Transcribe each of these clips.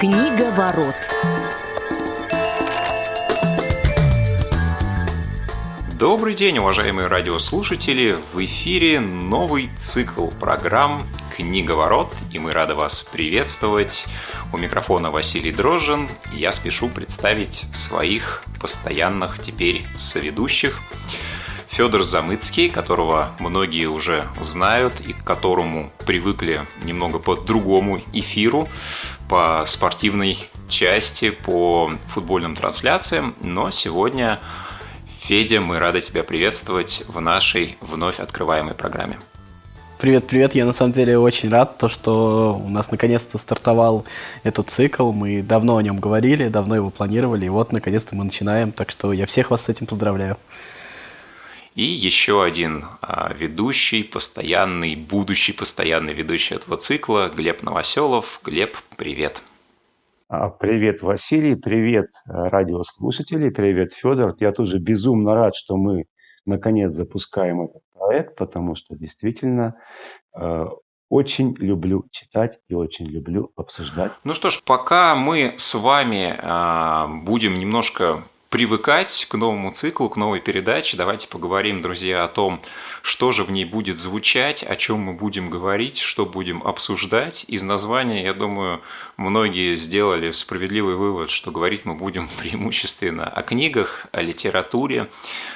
Книга ворот. Добрый день, уважаемые радиослушатели! В эфире новый цикл программ «Книга ворот», и мы рады вас приветствовать. У микрофона Василий Дрожжин. Я спешу представить своих постоянных теперь соведущих. Федор Замыцкий, которого многие уже знают и к которому привыкли немного по другому эфиру, по спортивной части, по футбольным трансляциям, но сегодня Федя, мы рады тебя приветствовать в нашей вновь открываемой программе. Привет, привет. Я на самом деле очень рад, то, что у нас наконец-то стартовал этот цикл. Мы давно о нем говорили, давно его планировали, и вот наконец-то мы начинаем. Так что я всех вас с этим поздравляю. И еще один а, ведущий, постоянный, будущий постоянный ведущий этого цикла, Глеб Новоселов. Глеб, привет. А, привет, Василий, привет, э, радиослушатели, привет, Федор. Я тоже безумно рад, что мы наконец запускаем этот проект, потому что действительно э, очень люблю читать и очень люблю обсуждать. Ну что ж, пока мы с вами э, будем немножко привыкать к новому циклу, к новой передаче. Давайте поговорим, друзья, о том, что же в ней будет звучать, о чем мы будем говорить, что будем обсуждать. Из названия, я думаю, многие сделали справедливый вывод, что говорить мы будем преимущественно о книгах, о литературе,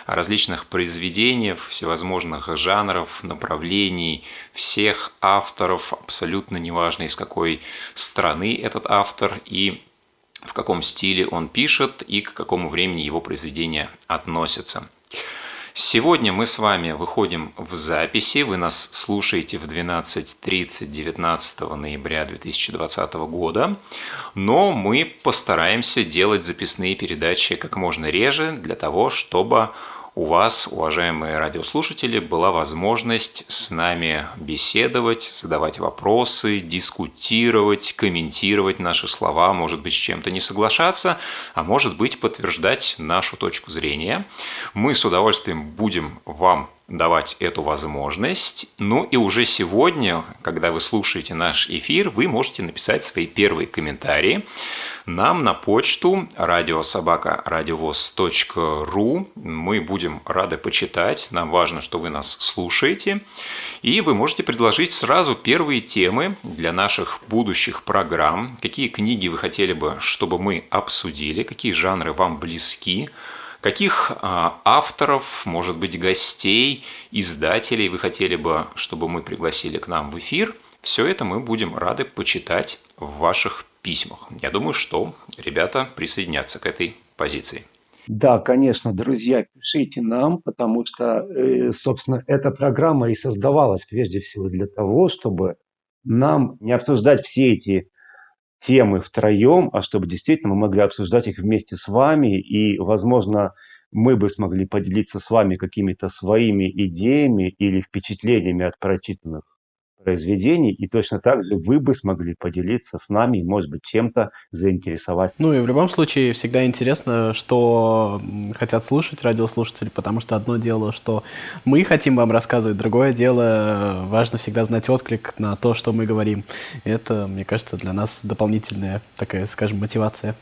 о различных произведениях, всевозможных жанров, направлений, всех авторов, абсолютно неважно из какой страны этот автор и в каком стиле он пишет и к какому времени его произведения относятся. Сегодня мы с вами выходим в записи. Вы нас слушаете в 12.30 19 ноября 2020 года. Но мы постараемся делать записные передачи как можно реже для того, чтобы у вас, уважаемые радиослушатели, была возможность с нами беседовать, задавать вопросы, дискутировать, комментировать наши слова, может быть, с чем-то не соглашаться, а может быть, подтверждать нашу точку зрения. Мы с удовольствием будем вам давать эту возможность. Ну и уже сегодня, когда вы слушаете наш эфир, вы можете написать свои первые комментарии нам на почту радиособака.радиовоз.ру. Мы будем рады почитать. Нам важно, что вы нас слушаете. И вы можете предложить сразу первые темы для наших будущих программ. Какие книги вы хотели бы, чтобы мы обсудили, какие жанры вам близки. Каких а, авторов, может быть, гостей, издателей вы хотели бы, чтобы мы пригласили к нам в эфир? Все это мы будем рады почитать в ваших письмах. Я думаю, что ребята присоединятся к этой позиции. Да, конечно, друзья, пишите нам, потому что, э, собственно, эта программа и создавалась прежде всего для того, чтобы нам не обсуждать все эти темы втроем, а чтобы действительно мы могли обсуждать их вместе с вами, и, возможно, мы бы смогли поделиться с вами какими-то своими идеями или впечатлениями от прочитанных произведений, и точно так же вы бы смогли поделиться с нами, может быть, чем-то заинтересовать. Ну и в любом случае всегда интересно, что хотят слушать радиослушатели, потому что одно дело, что мы хотим вам рассказывать, другое дело, важно всегда знать отклик на то, что мы говорим. Это, мне кажется, для нас дополнительная такая, скажем, мотивация.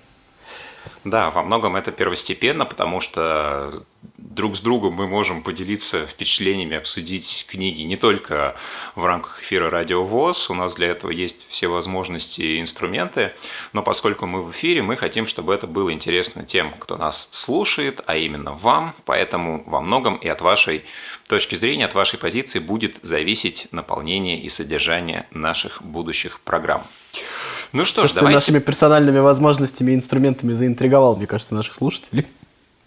Да, во многом это первостепенно, потому что друг с другом мы можем поделиться впечатлениями, обсудить книги не только в рамках эфира Радио ВОЗ, у нас для этого есть все возможности и инструменты, но поскольку мы в эфире, мы хотим, чтобы это было интересно тем, кто нас слушает, а именно вам, поэтому во многом и от вашей точки зрения, от вашей позиции будет зависеть наполнение и содержание наших будущих программ. Ну что, что ж, давайте... ты нашими персональными возможностями и инструментами заинтриговал, мне кажется, наших слушателей.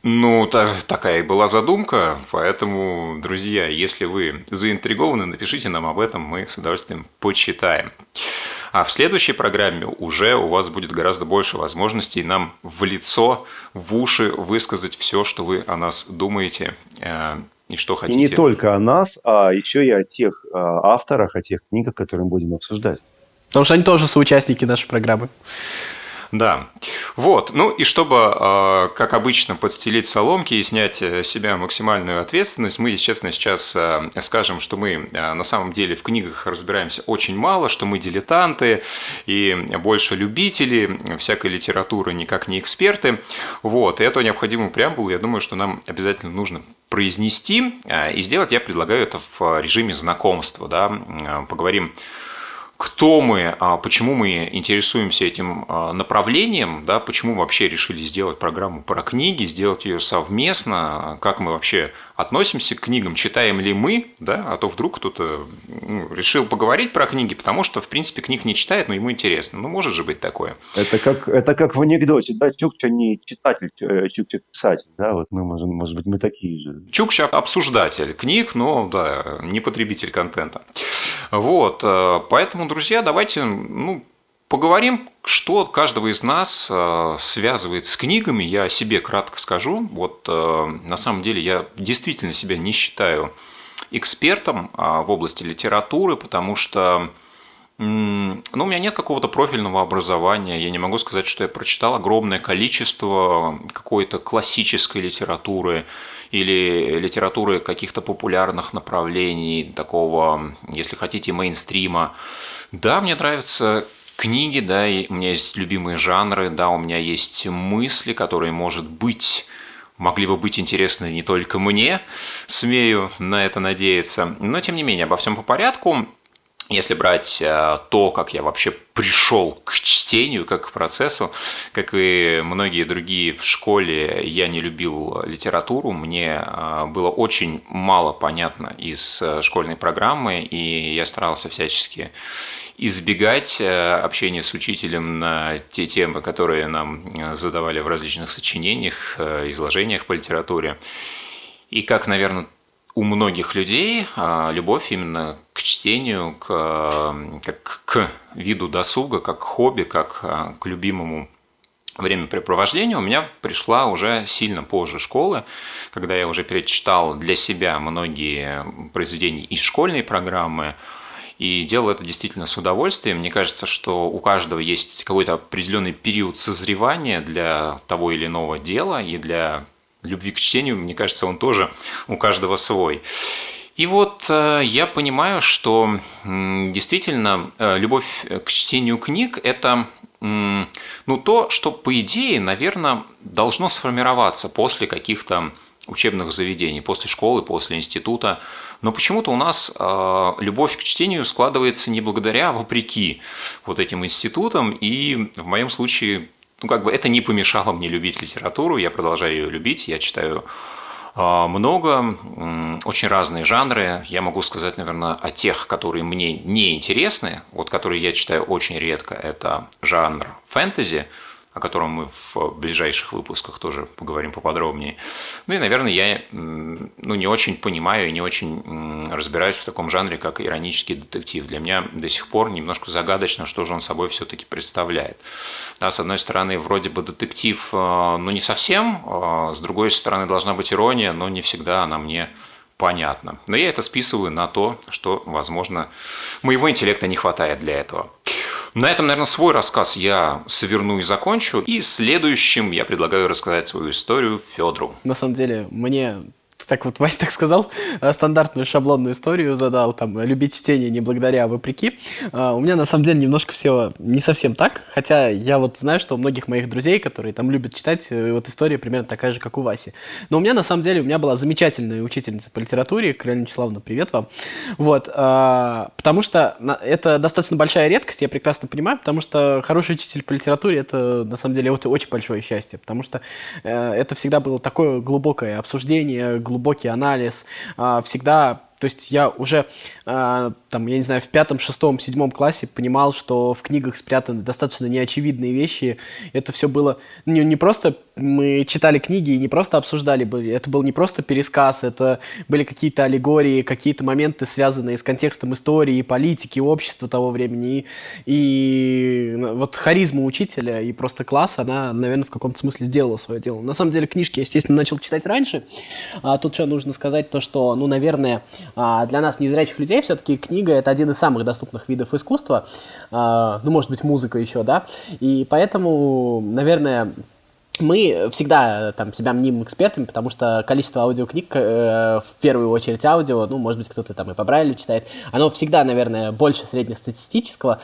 Ну, так, такая и была задумка, поэтому, друзья, если вы заинтригованы, напишите нам об этом, мы с удовольствием почитаем. А в следующей программе уже у вас будет гораздо больше возможностей нам в лицо, в уши высказать все, что вы о нас думаете э, и что хотите. И не только о нас, а еще и о тех э, авторах, о тех книгах, которые мы будем обсуждать. Потому что они тоже соучастники нашей программы. Да. Вот. Ну и чтобы, э, как обычно, подстелить соломки и снять с себя максимальную ответственность, мы, честно, сейчас э, скажем, что мы э, на самом деле в книгах разбираемся очень мало, что мы дилетанты и больше любители всякой литературы, никак не эксперты. Вот. И эту необходимую преамбулу, я думаю, что нам обязательно нужно произнести. И сделать я предлагаю это в режиме знакомства. Да? Поговорим кто мы, а почему мы интересуемся этим а, направлением, да, почему вообще решили сделать программу про книги, сделать ее совместно, как мы вообще относимся к книгам, читаем ли мы, да, а то вдруг кто-то ну, решил поговорить про книги, потому что, в принципе, книг не читает, но ему интересно. Ну, может же быть такое. Это как, это как в анекдоте, да, Чукча не читатель, э, Чукча писатель, да, вот мы можем, может быть, мы такие же. Чукча обсуждатель книг, но, да, не потребитель контента. Вот, э, поэтому, друзья, давайте, ну, Поговорим, что каждого из нас э, связывает с книгами. Я о себе кратко скажу. Вот э, на самом деле я действительно себя не считаю экспертом а, в области литературы, потому что ну, у меня нет какого-то профильного образования. Я не могу сказать, что я прочитал огромное количество какой-то классической литературы или литературы каких-то популярных направлений, такого, если хотите, мейнстрима. Да, мне нравится книги, да, и у меня есть любимые жанры, да, у меня есть мысли, которые, может быть, могли бы быть интересны не только мне, смею на это надеяться. Но, тем не менее, обо всем по порядку. Если брать э, то, как я вообще пришел к чтению, как к процессу, как и многие другие в школе, я не любил литературу, мне э, было очень мало понятно из э, школьной программы, и я старался всячески избегать э, общения с учителем на те темы, которые нам э, задавали в различных сочинениях, э, изложениях по литературе. И как, наверное, у многих людей любовь именно к чтению, к, как к виду досуга, как хобби, как к любимому времяпрепровождению у меня пришла уже сильно позже школы, когда я уже перечитал для себя многие произведения из школьной программы, и делал это действительно с удовольствием. Мне кажется, что у каждого есть какой-то определенный период созревания для того или иного дела, и для любви к чтению, мне кажется, он тоже у каждого свой. И вот э, я понимаю, что действительно э, любовь к чтению книг – это ну, то, что, по идее, наверное, должно сформироваться после каких-то учебных заведений, после школы, после института. Но почему-то у нас э, любовь к чтению складывается не благодаря, а вопреки вот этим институтам. И в моем случае, ну как бы это не помешало мне любить литературу. Я продолжаю ее любить. Я читаю э, много, очень разные жанры. Я могу сказать, наверное, о тех, которые мне не интересны, вот которые я читаю очень редко. Это жанр фэнтези – о котором мы в ближайших выпусках тоже поговорим поподробнее. Ну и, наверное, я ну, не очень понимаю и не очень разбираюсь в таком жанре, как иронический детектив. Для меня до сих пор немножко загадочно, что же он собой все-таки представляет. Да, с одной стороны, вроде бы детектив, э, ну не совсем, э, с другой стороны, должна быть ирония, но не всегда она мне понятна. Но я это списываю на то, что, возможно, моего интеллекта не хватает для этого. На этом, наверное, свой рассказ я сверну и закончу. И следующим я предлагаю рассказать свою историю Федору. На самом деле, мне так вот Вася так сказал, э, стандартную шаблонную историю задал, там, любить чтение не благодаря, а вопреки. А, у меня на самом деле немножко все не совсем так, хотя я вот знаю, что у многих моих друзей, которые там любят читать, э, вот история примерно такая же, как у Васи. Но у меня на самом деле, у меня была замечательная учительница по литературе, Каролина Вячеславовна, привет вам. Вот, а, потому что это достаточно большая редкость, я прекрасно понимаю, потому что хороший учитель по литературе, это на самом деле это очень большое счастье, потому что э, это всегда было такое глубокое обсуждение, глубокий анализ, а, всегда то есть я уже, э, там, я не знаю, в пятом, шестом, седьмом классе понимал, что в книгах спрятаны достаточно неочевидные вещи. Это все было не, не просто мы читали книги и не просто обсуждали, это был не просто пересказ, это были какие-то аллегории, какие-то моменты, связанные с контекстом истории, политики, общества того времени. И, и вот харизма учителя и просто класс, она, наверное, в каком-то смысле сделала свое дело. На самом деле книжки я, естественно, начал читать раньше. А тут что нужно сказать, то что, ну, наверное, для нас, незрячих людей, все-таки книга это один из самых доступных видов искусства, а, ну, может быть, музыка еще, да, и поэтому, наверное, мы всегда там себя мним экспертами, потому что количество аудиокниг, э, в первую очередь аудио, ну, может быть, кто-то там и по Брайлю читает, оно всегда, наверное, больше среднестатистического.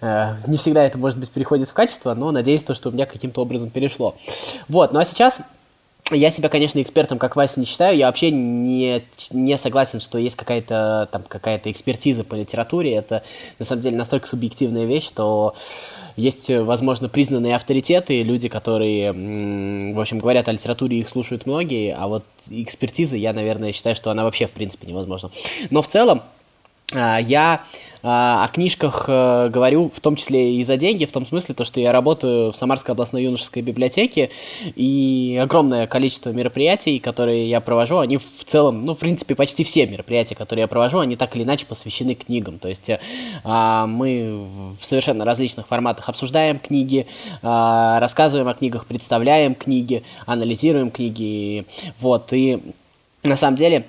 Э, не всегда это, может быть, переходит в качество, но надеюсь, то, что у меня каким-то образом перешло. Вот, ну а сейчас я себя, конечно, экспертом, как Вася, не считаю. Я вообще не, не согласен, что есть какая-то там какая-то экспертиза по литературе. Это на самом деле настолько субъективная вещь, что есть, возможно, признанные авторитеты, люди, которые, в общем, говорят о литературе, их слушают многие, а вот экспертиза, я, наверное, считаю, что она вообще, в принципе, невозможна. Но в целом, я а, о книжках э, говорю в том числе и за деньги, в том смысле, то, что я работаю в Самарской областной юношеской библиотеке, и огромное количество мероприятий, которые я провожу, они в целом, ну, в принципе, почти все мероприятия, которые я провожу, они так или иначе посвящены книгам. То есть а, мы в совершенно различных форматах обсуждаем книги, рассказываем о книгах, представляем книги, анализируем книги, вот, и на самом деле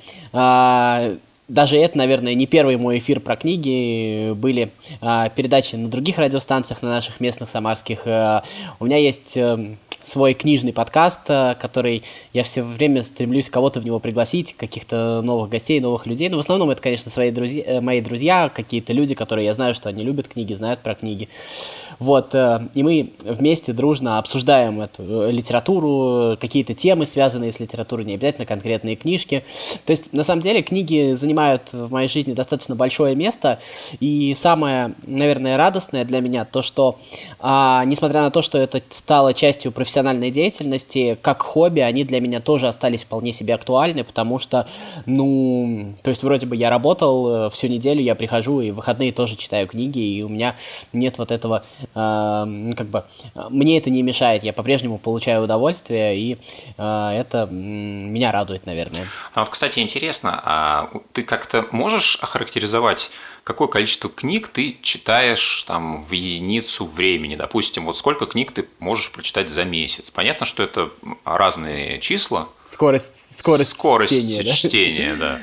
даже это, наверное, не первый мой эфир про книги. Были а, передачи на других радиостанциях, на наших местных самарских. А, у меня есть а, свой книжный подкаст, а, который я все время стремлюсь кого-то в него пригласить, каких-то новых гостей, новых людей. Но в основном это, конечно, свои друзья, э, мои друзья, какие-то люди, которые я знаю, что они любят книги, знают про книги. Вот, э, и мы вместе дружно обсуждаем эту э, литературу, какие-то темы, связанные с литературой, не обязательно конкретные книжки. То есть, на самом деле, книги занимают в моей жизни достаточно большое место, и самое, наверное, радостное для меня то, что, а, несмотря на то, что это стало частью профессиональной деятельности, как хобби, они для меня тоже остались вполне себе актуальны, потому что, ну, то есть, вроде бы я работал э, всю неделю, я прихожу и в выходные тоже читаю книги, и у меня нет вот этого как бы мне это не мешает, я по-прежнему получаю удовольствие, и а, это меня радует, наверное. А вот, кстати, интересно, а ты как-то можешь охарактеризовать какое количество книг ты читаешь там в единицу времени. Допустим, вот сколько книг ты можешь прочитать за месяц. Понятно, что это разные числа. Скорость, скорость, скорость чтения, чтения да.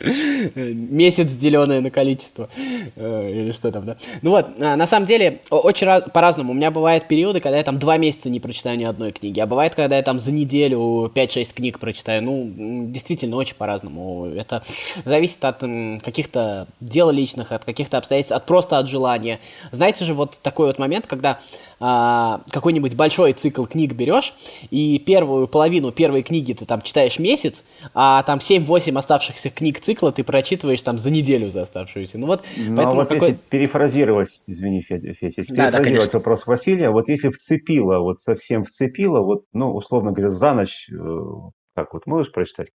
Месяц, деленное на количество. Э, или что там, да? Ну вот, а, на самом деле, очень по-разному. У меня бывают периоды, когда я там два месяца не прочитаю ни одной книги, а бывает, когда я там за неделю 5-6 книг прочитаю. Ну, действительно, очень по-разному. Это зависит от каких-то дел личных, от каких-то обстоятельств, от просто от желания. Знаете же, вот такой вот момент, когда а, какой-нибудь большой цикл книг берешь, и первую половину первой книги ты там читаешь месяц, а там 7-8 оставшихся книг цикла ты прочитываешь там за неделю за оставшуюся. Ну вот, ну, поэтому вот какой... если перефразировать, извини, Федя, Федя если да, перефразировать да, вопрос Василия, вот если вцепило, вот совсем вцепило, вот, ну, условно говоря, за ночь, э, вот можешь прочитать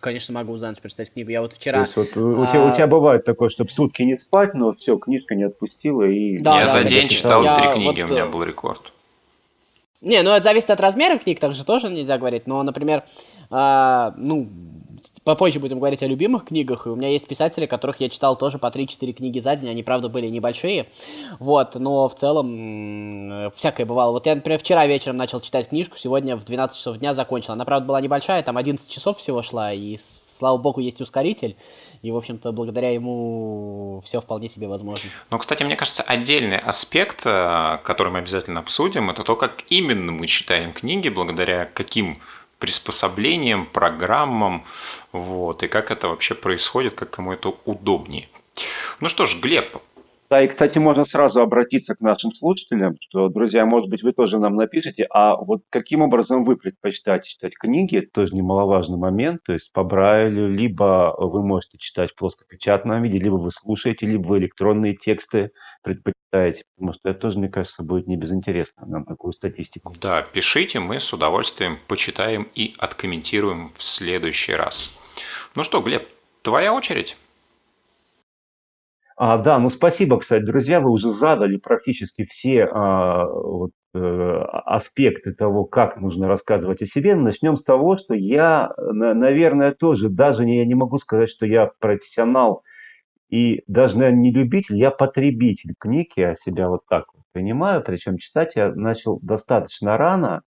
Конечно, могу за ночь прочитать книгу. Я вот вчера... То есть, вот, у, а... тебя, у тебя бывает такое, чтобы сутки не спать, но все, книжка не отпустила и... Да, я да, за да, день читал три книги, вот... у меня э, был рекорд. Не, ну это зависит от размера книг, так же тоже нельзя говорить. Но, например, а, ну, попозже будем говорить о любимых книгах. И у меня есть писатели, которых я читал тоже по 3-4 книги за день. Они, правда, были небольшие. Вот, но в целом всякое бывало. Вот я, например, вчера вечером начал читать книжку, сегодня в 12 часов дня закончил. Она, правда, была небольшая, там 11 часов всего шла, и слава богу, есть ускоритель, и, в общем-то, благодаря ему все вполне себе возможно. Ну, кстати, мне кажется, отдельный аспект, э, который мы обязательно обсудим, это то, как именно мы читаем книги, благодаря каким приспособлениям, программам, вот, и как это вообще происходит, как кому это удобнее. Ну что ж, Глеб, да, и, кстати, можно сразу обратиться к нашим слушателям, что, друзья, может быть, вы тоже нам напишите, а вот каким образом вы предпочитаете читать книги, тоже немаловажный момент, то есть по Брайлю, либо вы можете читать в плоскопечатном виде, либо вы слушаете, либо вы электронные тексты предпочитаете, потому что это тоже, мне кажется, будет не безинтересно нам такую статистику. Да, пишите, мы с удовольствием почитаем и откомментируем в следующий раз. Ну что, Глеб, твоя очередь. А, да, ну спасибо, кстати, друзья, вы уже задали практически все а, вот, э, аспекты того, как нужно рассказывать о себе. Начнем с того, что я, наверное, тоже, даже не, я не могу сказать, что я профессионал и даже, наверное, не любитель, я потребитель книг, я себя вот так вот понимаю, причем читать я начал достаточно рано,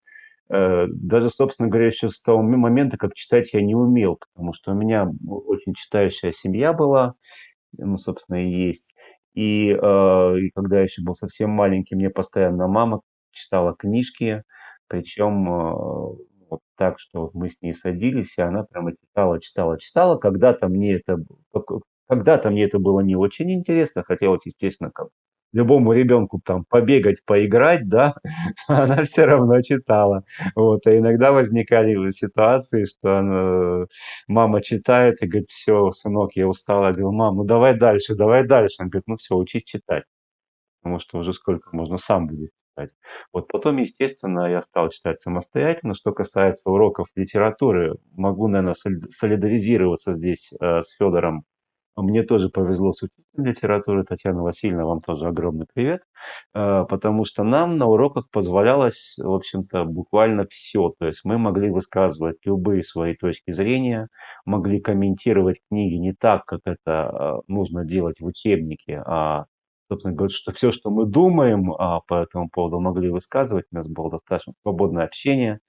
Э, даже, собственно говоря, еще с того момента, как читать я не умел, потому что у меня очень читающая семья была, ну, собственно, и есть. И, э, и когда я еще был совсем маленький, мне постоянно мама читала книжки, причем э, вот так, что мы с ней садились, и она прямо читала, читала, читала. Когда-то мне это, когда-то мне это было не очень интересно, хотелось, естественно, как любому ребенку там побегать, поиграть, да, она все равно читала. Вот, а иногда возникали ситуации, что она, мама читает и говорит, все, сынок, я устала. Я говорю, мам, ну давай дальше, давай дальше. Она говорит, ну все, учись читать. Потому что уже сколько можно сам будет читать. Вот потом, естественно, я стал читать самостоятельно. Что касается уроков литературы, могу, наверное, солидаризироваться здесь э, с Федором мне тоже повезло с учителем литературы. Татьяна Васильевна, вам тоже огромный привет. Э, потому что нам на уроках позволялось, в общем-то, буквально все. То есть мы могли высказывать любые свои точки зрения, могли комментировать книги не так, как это э, нужно делать в учебнике, а собственно говоря, что все, что мы думаем а, по этому поводу, могли высказывать. У нас было достаточно свободное общение.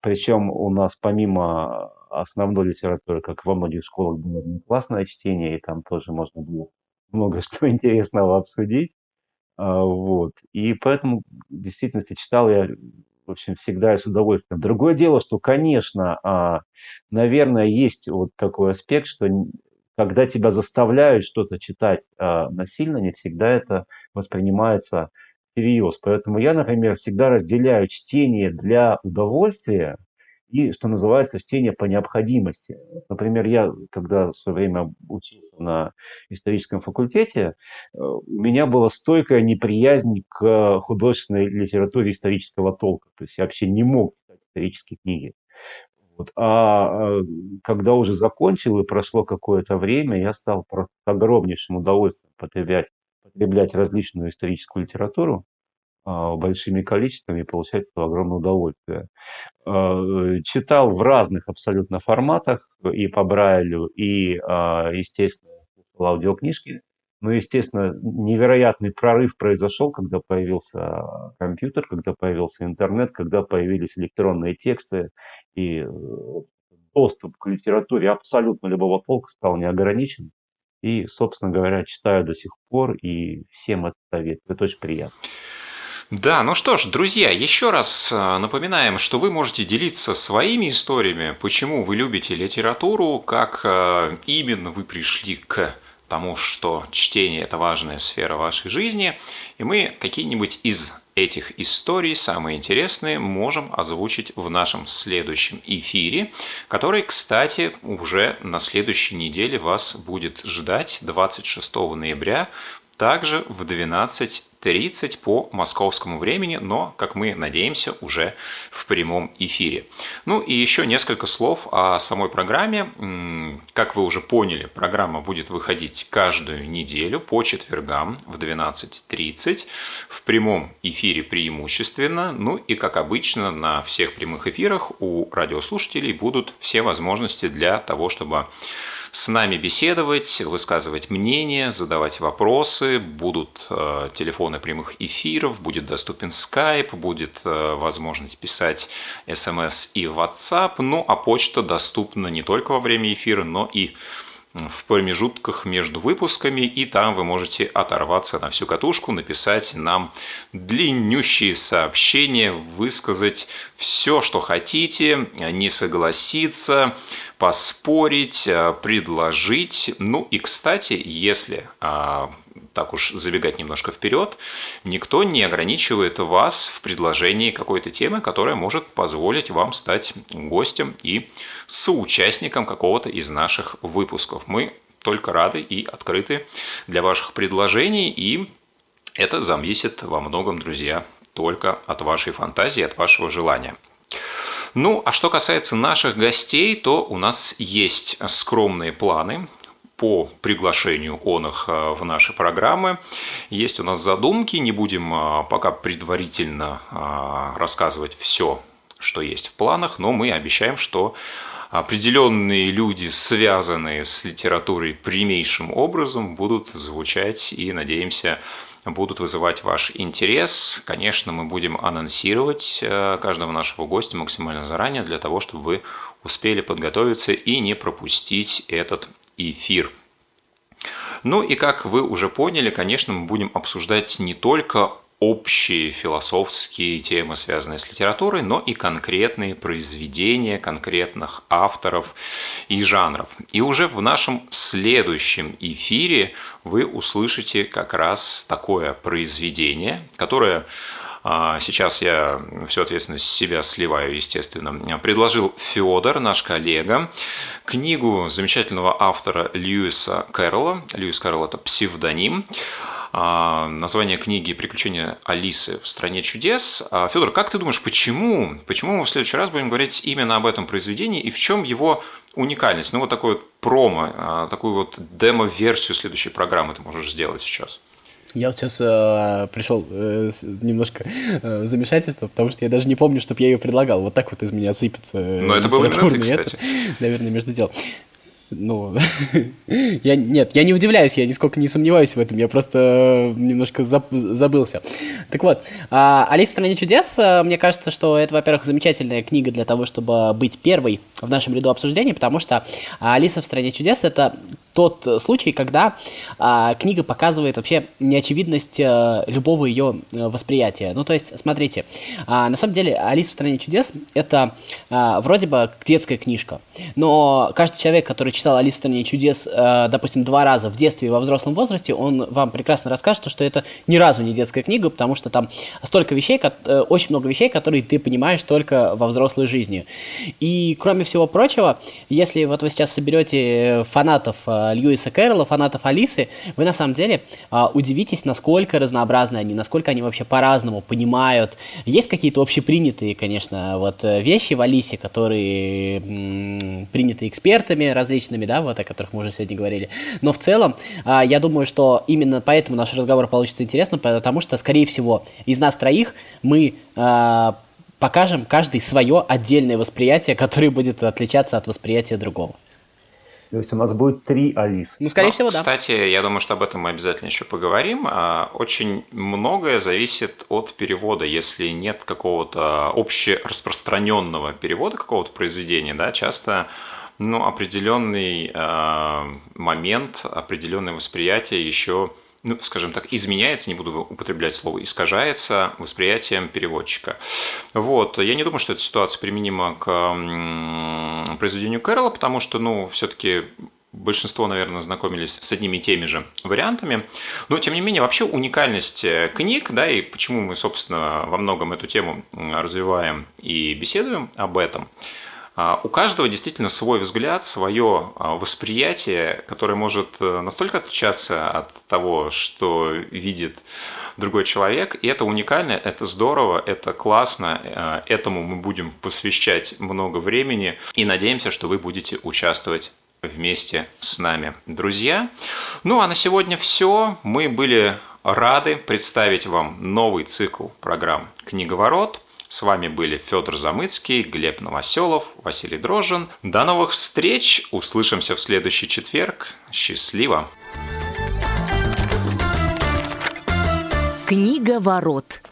Причем у нас помимо основной литературы, как во многих школах, было классное чтение, и там тоже можно было много что интересного обсудить. А, вот. И поэтому в действительности читал я, в общем, всегда и с удовольствием. Другое дело, что, конечно, а, наверное, есть вот такой аспект, что когда тебя заставляют что-то читать а, насильно, не всегда это воспринимается всерьез. Поэтому я, например, всегда разделяю чтение для удовольствия и, что называется, чтение по необходимости. Например, я, когда в свое время учился на историческом факультете, э, у меня была стойкая неприязнь к художественной литературе исторического толка. То есть я вообще не мог читать исторические книги. Вот. А, а когда уже закончил и прошло какое-то время, я стал с огромнейшим удовольствием потреблять, потреблять различную историческую литературу большими количествами и получать огромное удовольствие. А, читал в разных абсолютно форматах, и по Брайлю, и, естественно, слушал аудиокнижки. Ну, естественно, невероятный прорыв произошел, когда появился компьютер, когда появился интернет, когда появились электронные тексты, и э, доступ к литературе абсолютно любого толка стал неограничен. И, собственно говоря, читаю до сих пор, и всем это советую. Это очень приятно. Да, ну что ж, друзья, еще раз э, напоминаем, что вы можете делиться своими историями, почему вы любите литературу, как э, именно вы пришли к тому, что чтение – это важная сфера вашей жизни, и мы какие-нибудь из этих историй, самые интересные, можем озвучить в нашем следующем эфире, который, кстати, уже на следующей неделе вас будет ждать 26 ноября, также в 12 30 по московскому времени, но, как мы надеемся, уже в прямом эфире. Ну и еще несколько слов о самой программе. Как вы уже поняли, программа будет выходить каждую неделю по четвергам в 12.30 в прямом эфире преимущественно. Ну и, как обычно, на всех прямых эфирах у радиослушателей будут все возможности для того, чтобы с нами беседовать, высказывать мнение, задавать вопросы. Будут э, телефоны прямых эфиров, будет доступен Skype, будет э, возможность писать смс и WhatsApp. Ну а почта доступна не только во время эфира, но и в промежутках между выпусками, и там вы можете оторваться на всю катушку, написать нам длиннющие сообщения, высказать все, что хотите, не согласиться, поспорить, предложить. Ну и, кстати, если а, так уж забегать немножко вперед, никто не ограничивает вас в предложении какой-то темы, которая может позволить вам стать гостем и соучастником какого-то из наших выпусков. Мы только рады и открыты для ваших предложений, и это зависит во многом, друзья, только от вашей фантазии, от вашего желания. Ну, а что касается наших гостей, то у нас есть скромные планы по приглашению он их э, в наши программы. Есть у нас задумки, не будем э, пока предварительно э, рассказывать все, что есть в планах, но мы обещаем, что определенные люди, связанные с литературой прямейшим образом, будут звучать и, надеемся, будут вызывать ваш интерес. Конечно, мы будем анонсировать каждого нашего гостя максимально заранее для того, чтобы вы успели подготовиться и не пропустить этот эфир. Ну и как вы уже поняли, конечно, мы будем обсуждать не только общие философские темы, связанные с литературой, но и конкретные произведения конкретных авторов и жанров. И уже в нашем следующем эфире вы услышите как раз такое произведение, которое Сейчас я всю ответственность с себя сливаю, естественно. Предложил Федор, наш коллега, книгу замечательного автора Льюиса Кэрролла. Льюис Кэрролл – это псевдоним. А, название книги «Приключения Алисы в стране чудес». А, Федор, как ты думаешь, почему, почему мы в следующий раз будем говорить именно об этом произведении и в чем его уникальность? Ну, вот такой вот промо, а, такую вот демо-версию следующей программы ты можешь сделать сейчас. Я вот сейчас э, пришел э, немножко э, в замешательство, потому что я даже не помню, чтобы я ее предлагал. Вот так вот из меня сыпется. Но это было именно. Это, наверное, между делом. Ну, я, нет, я не удивляюсь, я нисколько не сомневаюсь в этом, я просто немножко заб, забылся. Так вот, а, «Алиса в стране чудес», а, мне кажется, что это, во-первых, замечательная книга для того, чтобы быть первой в нашем ряду обсуждений, потому что «Алиса в стране чудес» — это тот случай, когда а, книга показывает вообще неочевидность а, любого ее э, восприятия. Ну, то есть, смотрите, а, на самом деле «Алиса в стране чудес» — это а, вроде бы детская книжка, но каждый человек, который читал «Алису в стране чудес», а, допустим, два раза в детстве и во взрослом возрасте, он вам прекрасно расскажет, что это ни разу не детская книга, потому что там столько вещей, как, э, очень много вещей, которые ты понимаешь только во взрослой жизни. И, кроме всего прочего, если вот вы сейчас соберете фанатов Льюиса Кэрролла, фанатов Алисы, вы на самом деле а, удивитесь, насколько разнообразны они, насколько они вообще по-разному понимают. Есть какие-то общепринятые, конечно, вот э, вещи в Алисе, которые м- приняты экспертами различными, да, вот о которых мы уже сегодня говорили. Но в целом, а, я думаю, что именно поэтому наш разговор получится интересным, потому что, скорее всего, из нас троих мы а, покажем каждый свое отдельное восприятие, которое будет отличаться от восприятия другого. То есть у нас будет три Алис. Ну, скорее Но, всего, да. Кстати, я думаю, что об этом мы обязательно еще поговорим. А, очень многое зависит от перевода. Если нет какого-то общераспространенного перевода какого-то произведения, да, часто ну, определенный э, момент, определенное восприятие еще ну, скажем так, изменяется, не буду употреблять слово, искажается восприятием переводчика. Вот. Я не думаю, что эта ситуация применима к произведению Кэрола, потому что, ну, все-таки большинство, наверное, знакомились с одними и теми же вариантами. Но, тем не менее, вообще уникальность э, книг, да, и почему мы, собственно, во многом эту тему развиваем и беседуем об этом – у каждого действительно свой взгляд, свое а, восприятие, которое может э, настолько отличаться от того, что видит другой человек. И это уникально, это здорово, это классно. Э, этому мы будем посвящать много времени. И надеемся, что вы будете участвовать вместе с нами, друзья. Ну а на сегодня все. Мы были рады представить вам новый цикл программ «Книговорот». С вами были Федор Замыцкий, Глеб Новоселов, Василий Дрожжин. До новых встреч! Услышимся в следующий четверг. Счастливо! Книга ворот.